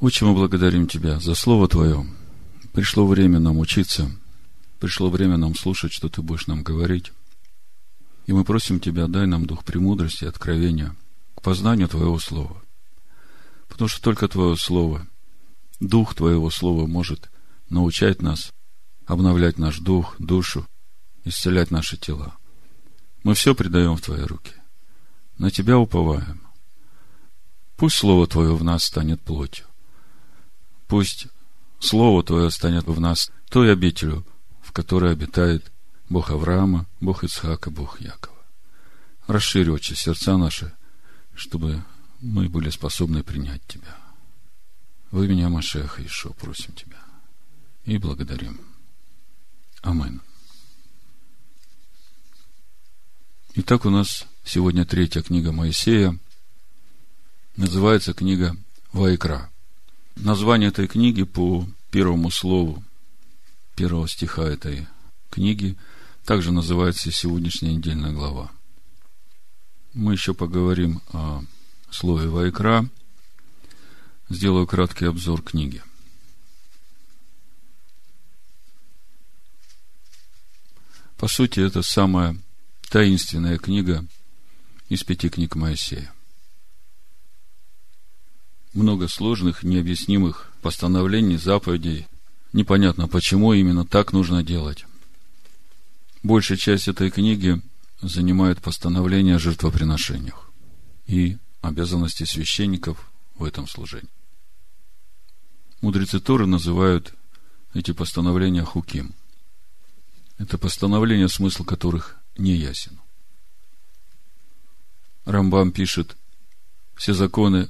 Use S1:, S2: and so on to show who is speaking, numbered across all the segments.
S1: Отче, мы благодарим Тебя за Слово Твое. Пришло время нам учиться, пришло время нам слушать, что Ты будешь нам говорить. И мы просим Тебя, дай нам дух премудрости и откровения к познанию Твоего Слова. Потому что только Твое Слово, Дух Твоего Слова может научать нас, обновлять наш дух, душу, исцелять наши тела. Мы все предаем в Твои руки. На Тебя уповаем. Пусть Слово Твое в нас станет плотью. Пусть Слово Твое станет в нас той обителю, в которой обитает Бог Авраама, Бог Ицхака, Бог Якова. Расширь очи сердца наши, чтобы мы были способны принять Тебя. Во имя Машеха Ишо просим Тебя и благодарим. Амин. Итак, у нас сегодня третья книга Моисея. Называется книга Вайкра. Название этой книги по первому слову первого стиха этой книги также называется сегодняшняя недельная глава. Мы еще поговорим о слове Вайкра. Сделаю краткий обзор книги. По сути, это самая таинственная книга из пяти книг Моисея много сложных, необъяснимых постановлений, заповедей. Непонятно, почему именно так нужно делать. Большая часть этой книги занимает постановления о жертвоприношениях и обязанности священников в этом служении. Мудрецы Торы называют эти постановления хуким. Это постановления, смысл которых не ясен. Рамбам пишет, все законы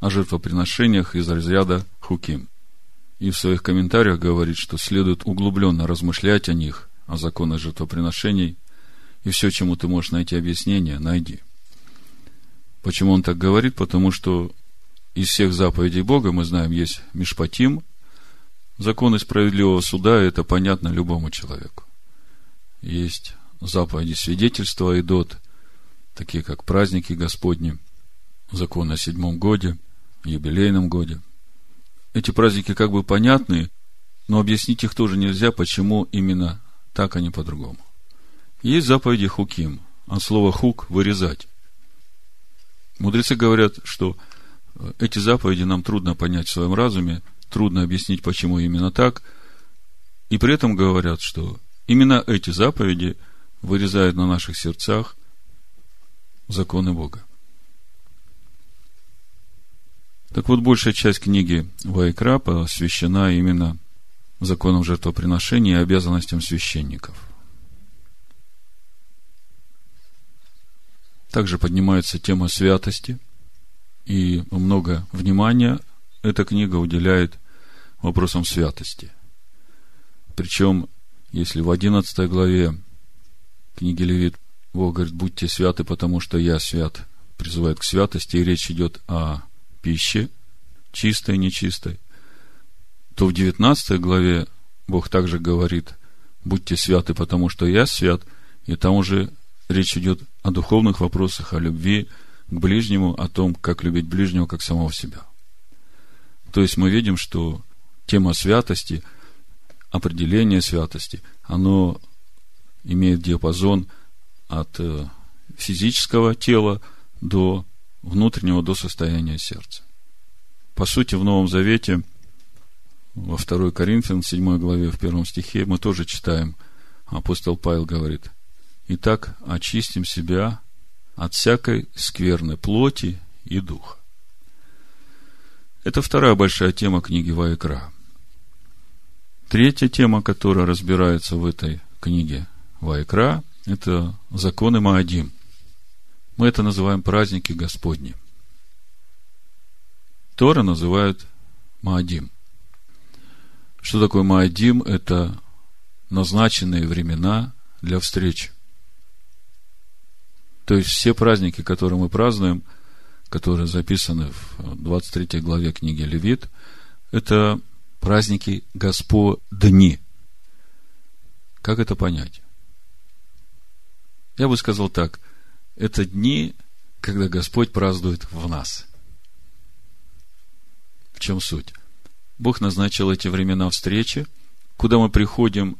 S1: о жертвоприношениях из разряда хуким. И в своих комментариях говорит, что следует углубленно размышлять о них, о законах жертвоприношений, и все, чему ты можешь найти объяснение, найди. Почему он так говорит? Потому что из всех заповедей Бога, мы знаем, есть Мишпатим, законы справедливого суда, это понятно любому человеку. Есть заповеди свидетельства и дот, такие как праздники Господни, закон о седьмом годе – юбилейном годе. Эти праздники как бы понятны, но объяснить их тоже нельзя, почему именно так, а не по-другому. Есть заповеди хуким, от слова хук – вырезать. Мудрецы говорят, что э, эти заповеди нам трудно понять в своем разуме, трудно объяснить, почему именно так, и при этом говорят, что именно эти заповеди вырезают на наших сердцах законы Бога. Так вот, большая часть книги Вайкра посвящена именно законам жертвоприношения и обязанностям священников. Также поднимается тема святости, и много внимания эта книга уделяет вопросам святости. Причем, если в 11 главе книги Левит Бог говорит, будьте святы, потому что я свят, призывает к святости, и речь идет о пищи, чистой и нечистой, то в 19 главе Бог также говорит, будьте святы, потому что я свят, и там уже речь идет о духовных вопросах, о любви к ближнему, о том, как любить ближнего, как самого себя. То есть мы видим, что тема святости, определение святости, оно имеет диапазон от э, физического тела до внутреннего до состояния сердца. По сути, в Новом Завете, во 2 Коринфян, 7 главе, в 1 стихе, мы тоже читаем, апостол Павел говорит, «Итак, очистим себя от всякой скверной плоти и духа». Это вторая большая тема книги Вайкра. Третья тема, которая разбирается в этой книге Вайкра, это законы Маадим – мы это называем праздники Господни. Тора называют Маадим. Что такое Маадим? Это назначенные времена для встречи. То есть все праздники, которые мы празднуем, которые записаны в 23 главе книги Левит, это праздники Господни. Как это понять? Я бы сказал так это дни, когда Господь празднует в нас. В чем суть? Бог назначил эти времена встречи, куда мы приходим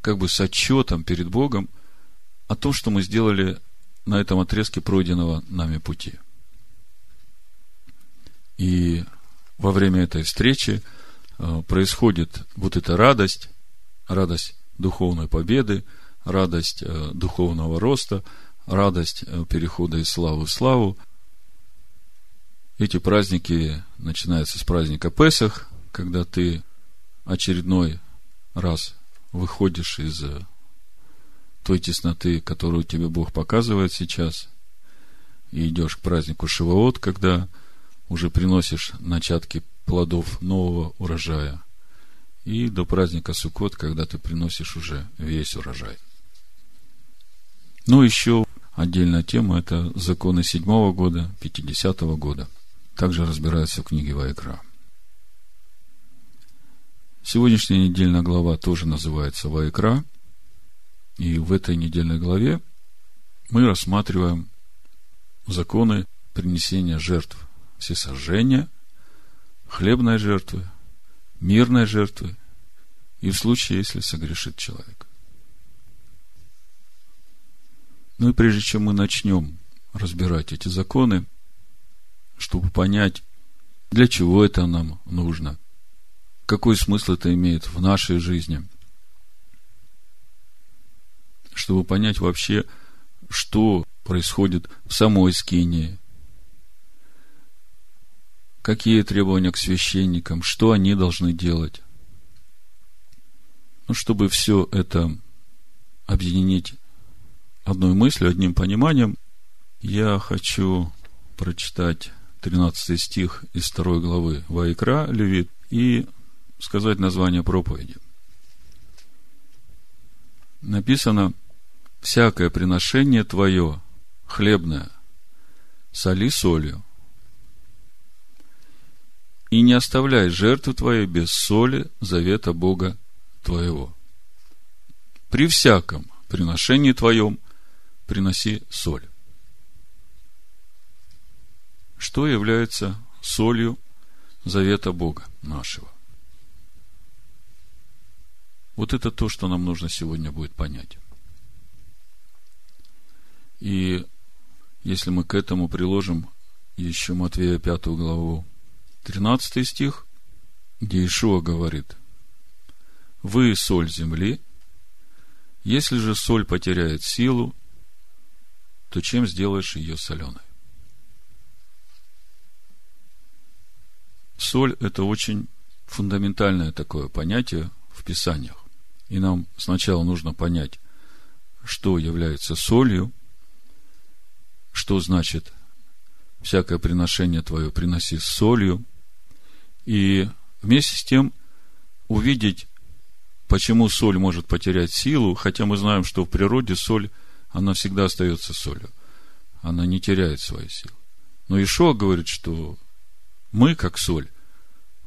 S1: как бы с отчетом перед Богом о том, что мы сделали на этом отрезке пройденного нами пути. И во время этой встречи э, происходит вот эта радость, радость духовной победы, радость э, духовного роста, радость э, перехода из славы в славу. Эти праздники начинаются с праздника Песах, когда ты очередной раз выходишь из той тесноты, которую тебе Бог показывает сейчас, и идешь к празднику Шивоот, когда уже приносишь начатки плодов нового урожая, и до праздника Суккот, когда ты приносишь уже весь урожай. Ну, еще отдельная тема – это законы седьмого года, пятидесятого года. Также разбирается в книге Вайкра. Сегодняшняя недельная глава тоже называется Вайкра. И в этой недельной главе мы рассматриваем законы принесения жертв всесожжения, хлебной жертвы, мирной жертвы и в случае, если согрешит человек. Ну и прежде чем мы начнем разбирать эти законы, чтобы понять, для чего это нам нужно, какой смысл это имеет в нашей жизни, чтобы понять вообще, что происходит в самой скинии, какие требования к священникам, что они должны делать. Ну, чтобы все это объединить одной мыслью, одним пониманием, я хочу прочитать 13 стих из второй главы Вайкра, Левит, и сказать название проповеди. Написано, всякое приношение твое, хлебное, соли солью, и не оставляй жертвы твоей без соли завета Бога твоего. При всяком приношении твоем приноси соль. Что является солью завета Бога нашего? Вот это то, что нам нужно сегодня будет понять. И если мы к этому приложим еще Матвея пятую главу, 13 стих, где Ишуа говорит, «Вы соль земли, если же соль потеряет силу, то чем сделаешь ее соленой? Соль – это очень фундаментальное такое понятие в Писаниях. И нам сначала нужно понять, что является солью, что значит всякое приношение твое приноси с солью, и вместе с тем увидеть, почему соль может потерять силу, хотя мы знаем, что в природе соль, она всегда остается солью. Она не теряет свои силы. Но Ишо говорит, что мы, как соль,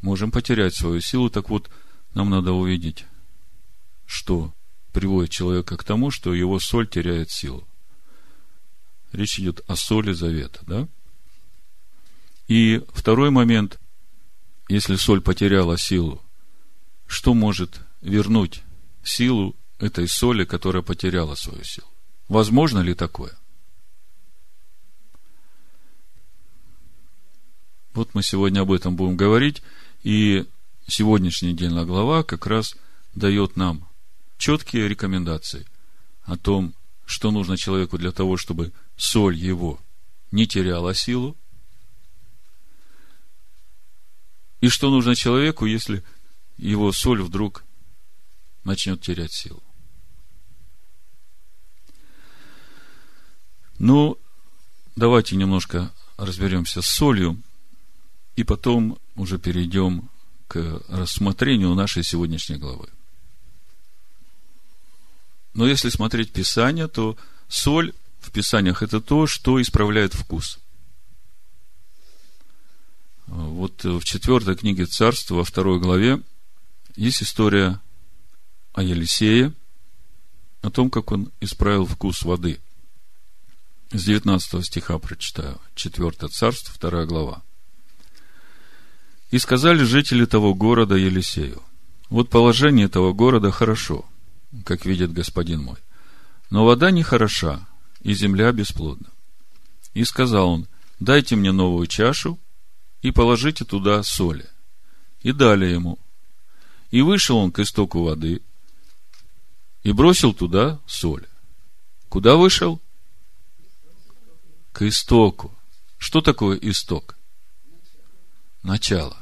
S1: можем потерять свою силу. Так вот, нам надо увидеть, что приводит человека к тому, что его соль теряет силу. Речь идет о соли завета, да? И второй момент, если соль потеряла силу, что может вернуть силу этой соли, которая потеряла свою силу? Возможно ли такое? Вот мы сегодня об этом будем говорить, и сегодняшняя недельная глава как раз дает нам четкие рекомендации о том, что нужно человеку для того, чтобы соль его не теряла силу, и что нужно человеку, если его соль вдруг начнет терять силу. Ну, давайте немножко разберемся с солью, и потом уже перейдем к рассмотрению нашей сегодняшней главы. Но если смотреть Писание, то соль в Писаниях это то, что исправляет вкус. Вот в четвертой книге Царства, во второй главе, есть история о Елисее, о том, как он исправил вкус воды. С 19 стиха прочитаю. Четвертое царство, вторая глава. И сказали жители того города Елисею, вот положение этого города хорошо, как видит господин мой, но вода не хороша, и земля бесплодна. И сказал он, дайте мне новую чашу и положите туда соли. И дали ему. И вышел он к истоку воды и бросил туда соль. Куда вышел? К истоку. Что такое исток? Начало.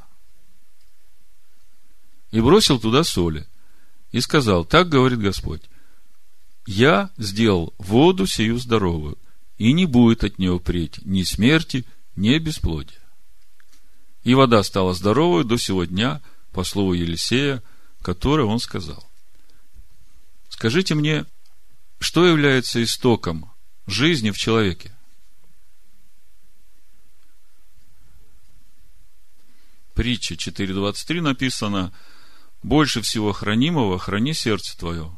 S1: И бросил туда соли. И сказал, так говорит Господь, я сделал воду сию здоровую, и не будет от нее впредь ни смерти, ни бесплодия. И вода стала здоровой до сего дня, по слову Елисея, которое он сказал. Скажите мне, что является истоком жизни в человеке? Притча 4.23 написано, больше всего хранимого храни сердце твое,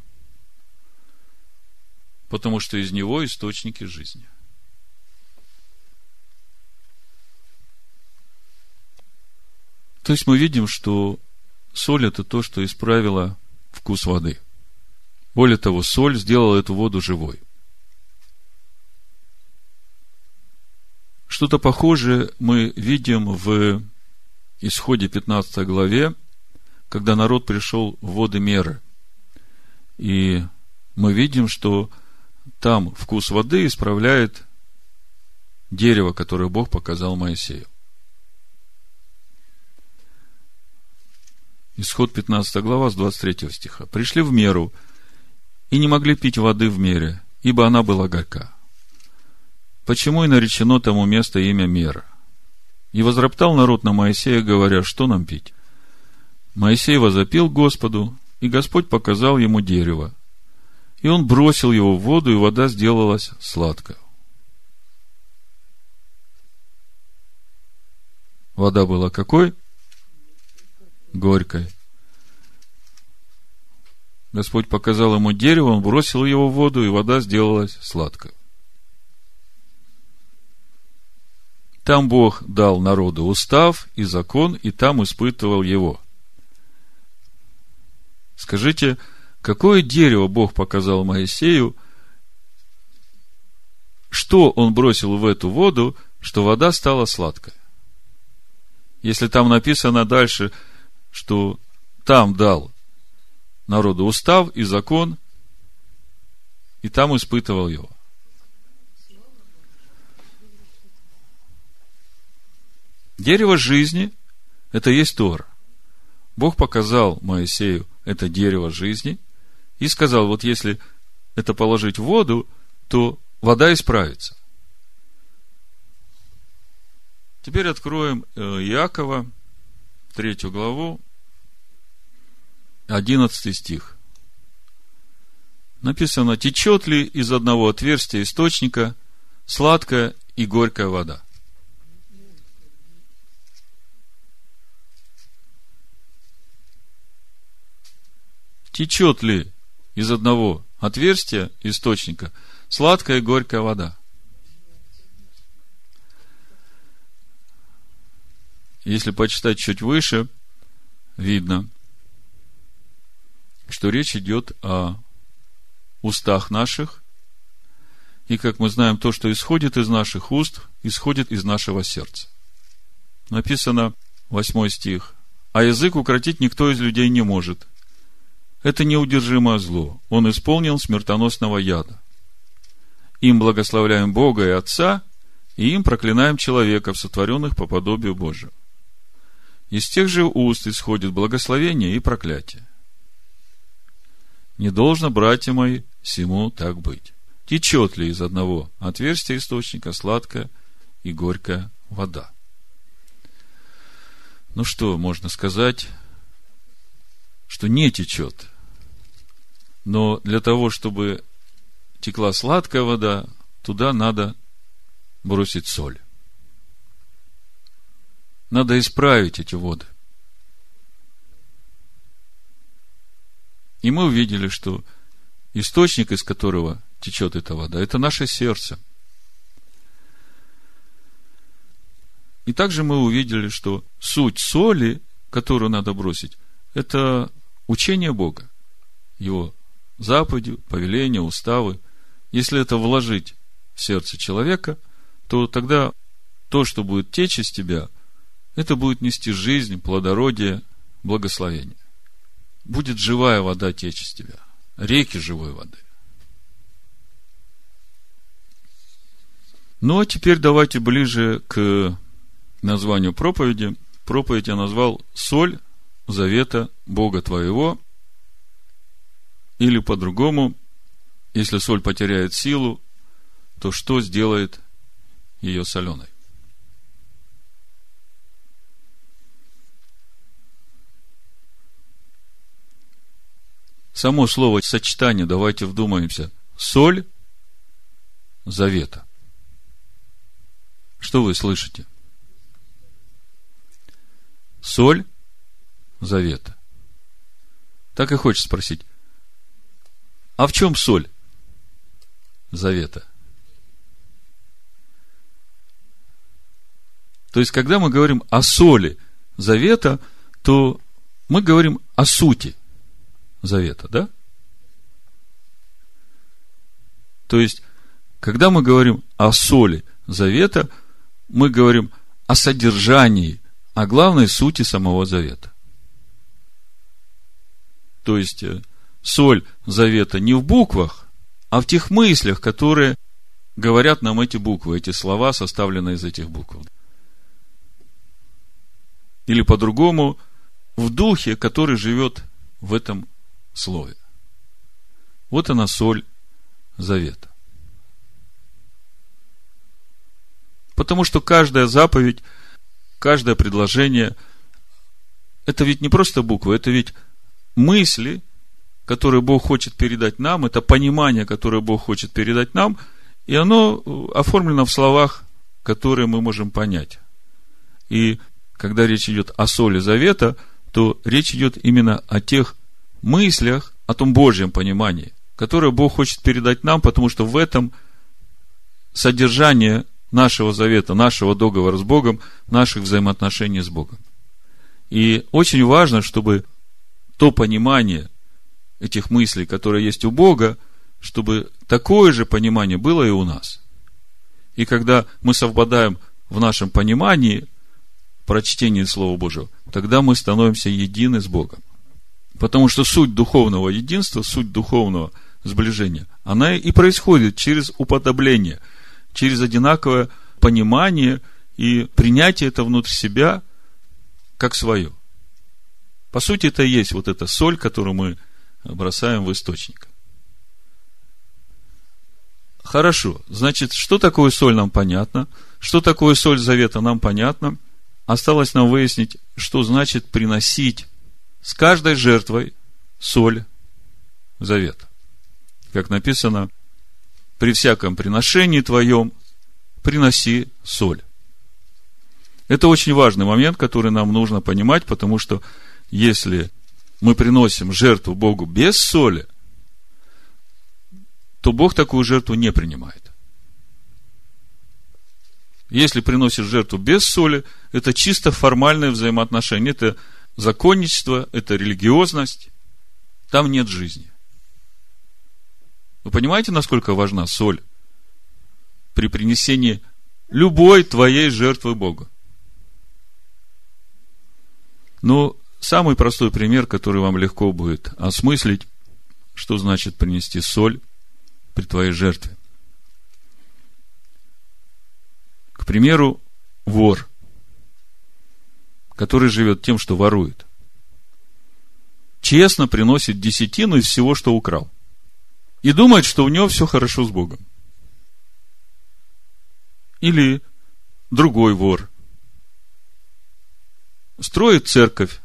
S1: потому что из него источники жизни. То есть мы видим, что соль это то, что исправило вкус воды. Более того, соль сделала эту воду живой. Что-то похожее мы видим в исходе 15 главе, когда народ пришел в воды меры. И мы видим, что там вкус воды исправляет дерево, которое Бог показал Моисею. Исход 15 глава с 23 стиха. Пришли в меру и не могли пить воды в мере, ибо она была горька. Почему и наречено тому место имя мера? И возроптал народ на Моисея, говоря, что нам пить? Моисей возопил Господу, и Господь показал ему дерево. И он бросил его в воду, и вода сделалась сладкой. Вода была какой? горькой. Господь показал ему дерево, он бросил его в воду, и вода сделалась сладкой. Там Бог дал народу устав и закон, и там испытывал его. Скажите, какое дерево Бог показал Моисею, что он бросил в эту воду, что вода стала сладкой? Если там написано дальше – что там дал народу устав и закон, и там испытывал его. Дерево жизни – это есть Тор. Бог показал Моисею это дерево жизни и сказал, вот если это положить в воду, то вода исправится. Теперь откроем э, Иакова, третью главу, 11 стих. Написано, течет ли из одного отверстия источника сладкая и горькая вода. Течет ли из одного отверстия источника сладкая и горькая вода? Если почитать чуть выше, видно, что речь идет о устах наших, и, как мы знаем, то, что исходит из наших уст, исходит из нашего сердца. Написано, 8 стих, «А язык укротить никто из людей не может. Это неудержимое зло. Он исполнил смертоносного яда. Им благословляем Бога и Отца, и им проклинаем человеков, сотворенных по подобию Божию. Из тех же уст исходит благословение и проклятие. Не должно, братья мои, всему так быть. Течет ли из одного отверстия источника сладкая и горькая вода? Ну что, можно сказать, что не течет. Но для того, чтобы текла сладкая вода, туда надо бросить соль. Надо исправить эти воды. И мы увидели, что источник, из которого течет эта вода, это наше сердце. И также мы увидели, что суть соли, которую надо бросить, это учение Бога, Его заповеди, повеления, уставы. Если это вложить в сердце человека, то тогда то, что будет течь из тебя, это будет нести жизнь, плодородие, благословение. Будет живая вода течь из тебя, реки живой воды. Ну, а теперь давайте ближе к названию проповеди. Проповедь я назвал «Соль завета Бога твоего». Или по-другому, если соль потеряет силу, то что сделает ее соленой? Само слово сочетание, давайте вдумаемся. Соль завета. Что вы слышите? Соль завета. Так и хочется спросить, а в чем соль завета? То есть, когда мы говорим о соли завета, то мы говорим о сути – Завета, да? То есть, когда мы говорим о соли Завета, мы говорим о содержании, о главной сути самого Завета. То есть, э, соль Завета не в буквах, а в тех мыслях, которые говорят нам эти буквы, эти слова, составленные из этих букв. Или по-другому, в духе, который живет в этом слове. Вот она соль завета. Потому что каждая заповедь, каждое предложение, это ведь не просто буквы, это ведь мысли, которые Бог хочет передать нам, это понимание, которое Бог хочет передать нам, и оно оформлено в словах, которые мы можем понять. И когда речь идет о соли завета, то речь идет именно о тех мыслях, о том Божьем понимании, которое Бог хочет передать нам, потому что в этом содержание нашего завета, нашего договора с Богом, наших взаимоотношений с Богом. И очень важно, чтобы то понимание этих мыслей, которые есть у Бога, чтобы такое же понимание было и у нас. И когда мы совпадаем в нашем понимании прочтения Слова Божьего, тогда мы становимся едины с Богом. Потому что суть духовного единства, суть духовного сближения, она и происходит через уподобление, через одинаковое понимание и принятие это внутрь себя как свое. По сути, это и есть вот эта соль, которую мы бросаем в источник. Хорошо. Значит, что такое соль, нам понятно. Что такое соль завета, нам понятно. Осталось нам выяснить, что значит приносить с каждой жертвой соль завета. Как написано, при всяком приношении твоем приноси соль. Это очень важный момент, который нам нужно понимать, потому что если мы приносим жертву Богу без соли, то Бог такую жертву не принимает. Если приносишь жертву без соли, это чисто формальное взаимоотношение. Это законничество, это религиозность, там нет жизни. Вы понимаете, насколько важна соль при принесении любой твоей жертвы Богу? Ну, самый простой пример, который вам легко будет осмыслить, что значит принести соль при твоей жертве. К примеру, вор – который живет тем, что ворует, честно приносит десятину из всего, что украл. И думает, что у него все хорошо с Богом. Или другой вор строит церковь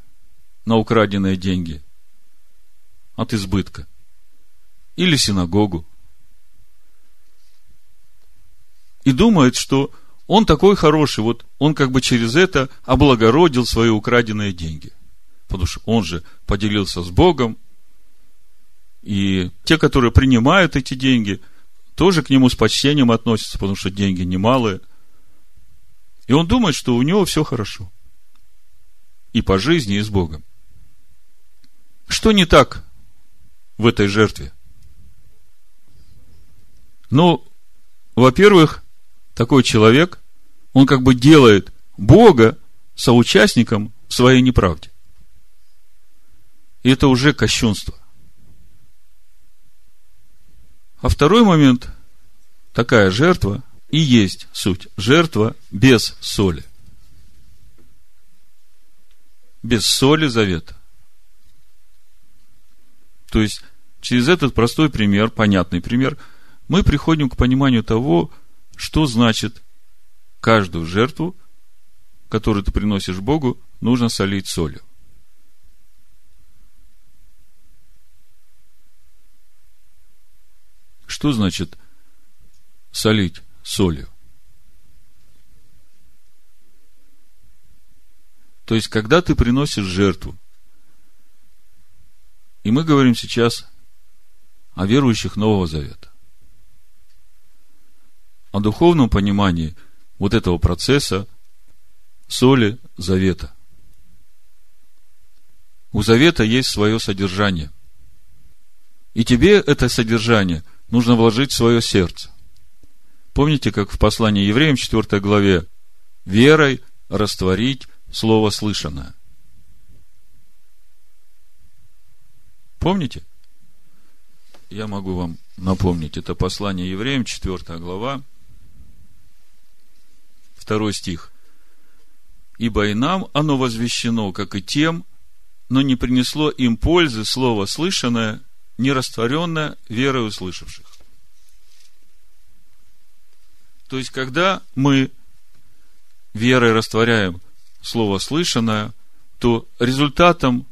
S1: на украденные деньги от избытка. Или синагогу. И думает, что он такой хороший, вот он как бы через это облагородил свои украденные деньги. Потому что он же поделился с Богом, и те, которые принимают эти деньги, тоже к нему с почтением относятся, потому что деньги немалые. И он думает, что у него все хорошо. И по жизни, и с Богом. Что не так в этой жертве? Ну, во-первых, такой человек, он как бы делает Бога соучастником в своей неправде. И это уже кощунство. А второй момент, такая жертва и есть суть. Жертва без соли. Без соли завета. То есть, через этот простой пример, понятный пример, мы приходим к пониманию того, что значит каждую жертву, которую ты приносишь Богу, нужно солить солью. Что значит солить солью? То есть, когда ты приносишь жертву, и мы говорим сейчас о верующих Нового Завета, о духовном понимании вот этого процесса соли завета. У завета есть свое содержание. И тебе это содержание нужно вложить в свое сердце. Помните, как в послании евреям 4 главе верой растворить слово слышанное. Помните? Я могу вам напомнить. Это послание евреям, 4 глава, 2 стих. Ибо и нам оно возвещено, как и тем, но не принесло им пользы слово слышанное, не растворенное верой услышавших. То есть, когда мы верой растворяем слово слышанное, то результатом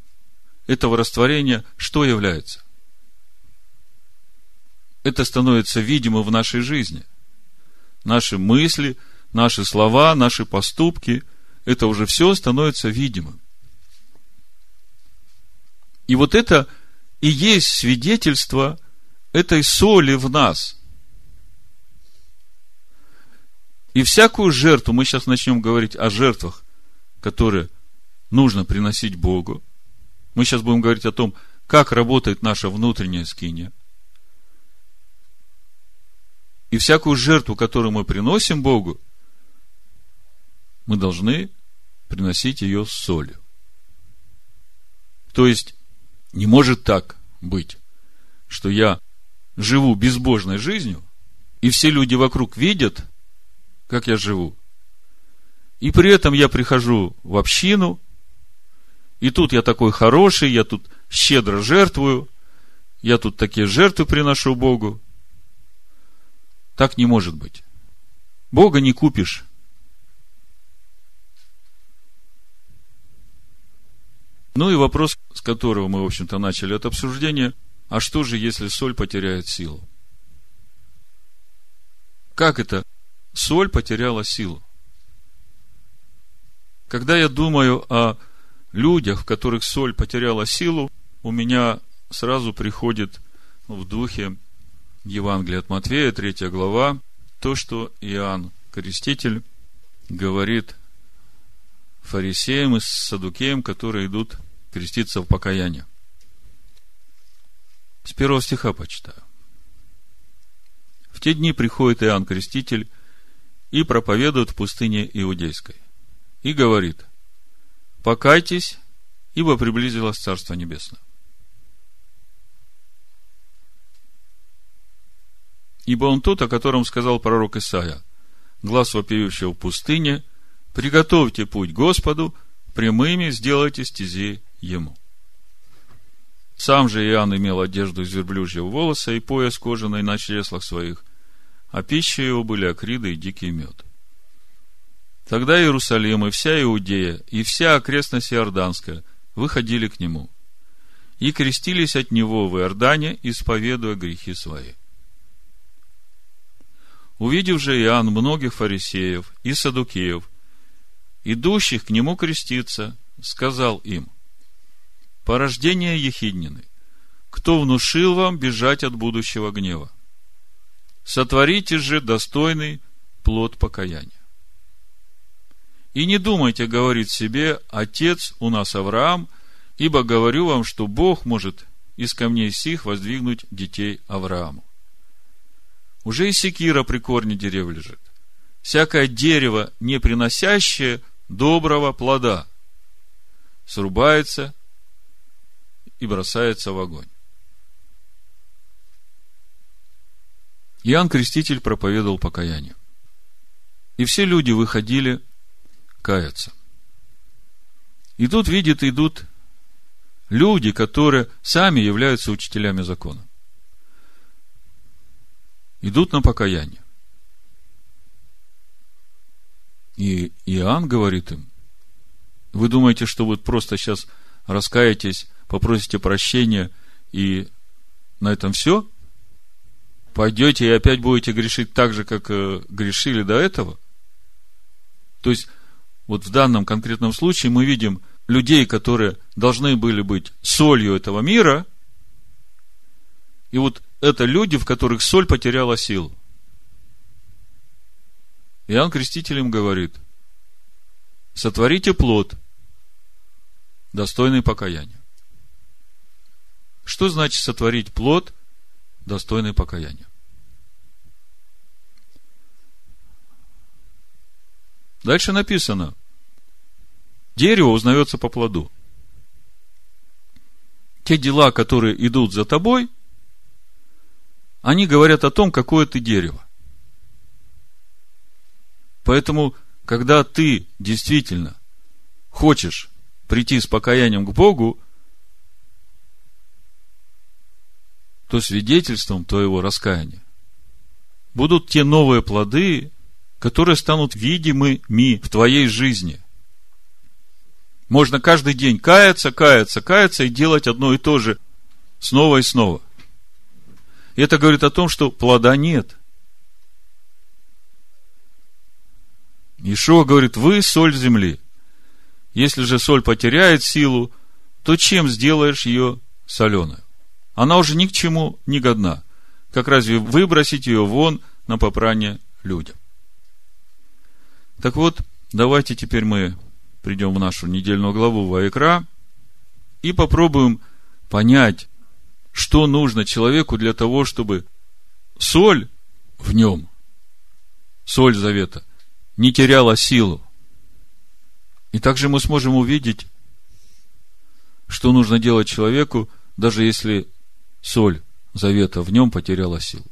S1: этого растворения что является? Это становится видимым в нашей жизни. Наши мысли, наши слова, наши поступки, это уже все становится видимым. И вот это и есть свидетельство этой соли в нас. И всякую жертву, мы сейчас начнем говорить о жертвах, которые нужно приносить Богу. Мы сейчас будем говорить о том, как работает наша внутренняя скиния. И всякую жертву, которую мы приносим Богу, мы должны приносить ее с солью. То есть, не может так быть, что я живу безбожной жизнью, и все люди вокруг видят, как я живу. И при этом я прихожу в общину, и тут я такой хороший, я тут щедро жертвую, я тут такие жертвы приношу Богу. Так не может быть. Бога не купишь. Ну и вопрос, с которого мы, в общем-то, начали это обсуждение, а что же, если соль потеряет силу? Как это соль потеряла силу? Когда я думаю о людях, в которых соль потеряла силу, у меня сразу приходит в духе Евангелия от Матвея, 3 глава, то, что Иоанн Креститель говорит фарисеям и садукеям, которые идут креститься в покаяние. С первого стиха почитаю. В те дни приходит Иоанн Креститель и проповедует в пустыне Иудейской. И говорит, покайтесь, ибо приблизилось Царство Небесное. Ибо он тот, о котором сказал пророк Исаия, глаз вопиющего в пустыне, приготовьте путь Господу, прямыми сделайте стези ему. Сам же Иоанн имел одежду из верблюжьего волоса и пояс кожаный на чреслах своих, а пища его были акриды и дикий мед. Тогда Иерусалим и вся Иудея, и вся окрестность Иорданская выходили к нему и крестились от него в Иордане, исповедуя грехи свои. Увидев же Иоанн многих фарисеев и садукеев, идущих к нему креститься, сказал им, порождение Ехиднины, кто внушил вам бежать от будущего гнева? Сотворите же достойный плод покаяния. И не думайте говорить себе, отец у нас Авраам, ибо говорю вам, что Бог может из камней сих воздвигнуть детей Аврааму. Уже и секира при корне дерев лежит. Всякое дерево, не приносящее доброго плода, срубается и бросается в огонь. Иоанн Креститель проповедовал покаяние. И все люди выходили каяться. И тут, видит, идут люди, которые сами являются учителями закона. Идут на покаяние. И Иоанн говорит им, вы думаете, что вот просто сейчас раскаетесь, попросите прощения и на этом все? Пойдете и опять будете грешить так же, как э, грешили до этого? То есть, вот в данном конкретном случае мы видим людей, которые должны были быть солью этого мира, и вот это люди, в которых соль потеряла силу. Иоанн Креститель им говорит, сотворите плод, достойный покаяния. Что значит сотворить плод, достойный покаяния? Дальше написано, дерево узнается по плоду. Те дела, которые идут за тобой, они говорят о том, какое ты дерево. Поэтому, когда ты действительно хочешь прийти с покаянием к Богу, то свидетельством твоего раскаяния будут те новые плоды, которые станут видимыми в твоей жизни. Можно каждый день каяться, каяться, каяться и делать одно и то же снова и снова. И это говорит о том, что плода нет. Ишуа говорит, вы соль земли. Если же соль потеряет силу, то чем сделаешь ее соленую? Она уже ни к чему не годна. Как разве выбросить ее вон на попрание людям? Так вот, давайте теперь мы придем в нашу недельную главу Ваикра и попробуем понять, что нужно человеку для того, чтобы соль в нем, соль завета, не теряла силу. И также мы сможем увидеть, что нужно делать человеку, даже если соль завета в нем потеряла силу.